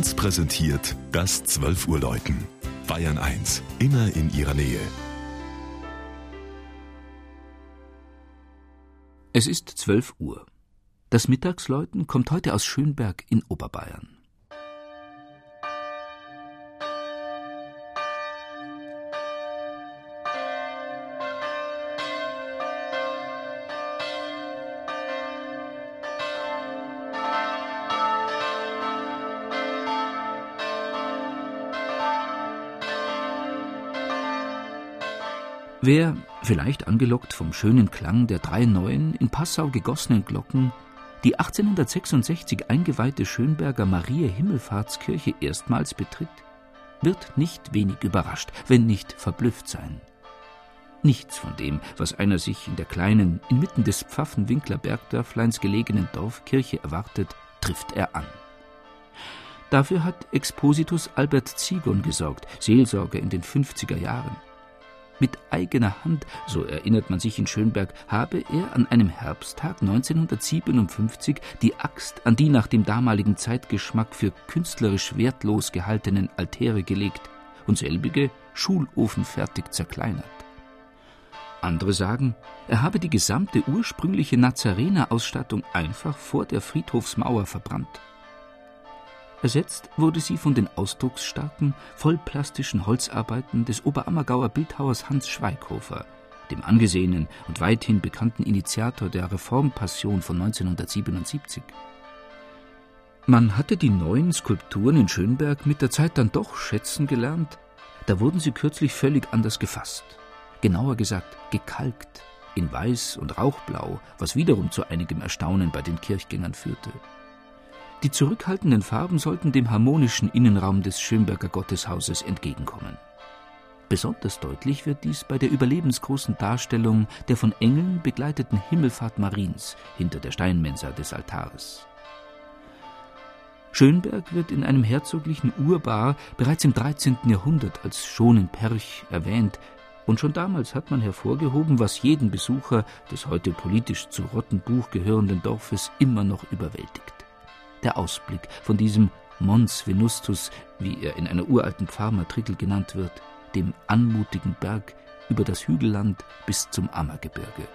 1 präsentiert das 12 Uhr Läuten. Bayern 1, immer in ihrer Nähe. Es ist 12 Uhr. Das Mittagsläuten kommt heute aus Schönberg in Oberbayern. Wer, vielleicht angelockt vom schönen Klang der drei neuen, in Passau gegossenen Glocken, die 1866 eingeweihte Schönberger Maria Himmelfahrtskirche erstmals betritt, wird nicht wenig überrascht, wenn nicht verblüfft sein. Nichts von dem, was einer sich in der kleinen, inmitten des Pfaffenwinkler Bergdörfleins gelegenen Dorfkirche erwartet, trifft er an. Dafür hat Expositus Albert Zigon gesorgt, Seelsorger in den 50er Jahren. Mit eigener Hand, so erinnert man sich in Schönberg, habe er an einem Herbsttag 1957 die Axt an die nach dem damaligen Zeitgeschmack für künstlerisch wertlos gehaltenen Altäre gelegt und selbige schulofenfertig zerkleinert. Andere sagen, er habe die gesamte ursprüngliche Nazarenerausstattung einfach vor der Friedhofsmauer verbrannt. Ersetzt wurde sie von den ausdrucksstarken, vollplastischen Holzarbeiten des Oberammergauer Bildhauers Hans Schweighofer, dem angesehenen und weithin bekannten Initiator der Reformpassion von 1977. Man hatte die neuen Skulpturen in Schönberg mit der Zeit dann doch schätzen gelernt, da wurden sie kürzlich völlig anders gefasst. Genauer gesagt, gekalkt, in Weiß und Rauchblau, was wiederum zu einigem Erstaunen bei den Kirchgängern führte. Die zurückhaltenden Farben sollten dem harmonischen Innenraum des Schönberger Gotteshauses entgegenkommen. Besonders deutlich wird dies bei der überlebensgroßen Darstellung der von Engeln begleiteten Himmelfahrt Mariens hinter der Steinmensa des Altars. Schönberg wird in einem herzoglichen Urbar bereits im 13. Jahrhundert als Schonenperch erwähnt, und schon damals hat man hervorgehoben, was jeden Besucher des heute politisch zu Rottenbuch gehörenden Dorfes immer noch überwältigt der Ausblick von diesem Mons Venustus, wie er in einer uralten Pfarrmatrikel genannt wird, dem anmutigen Berg über das Hügelland bis zum Ammergebirge.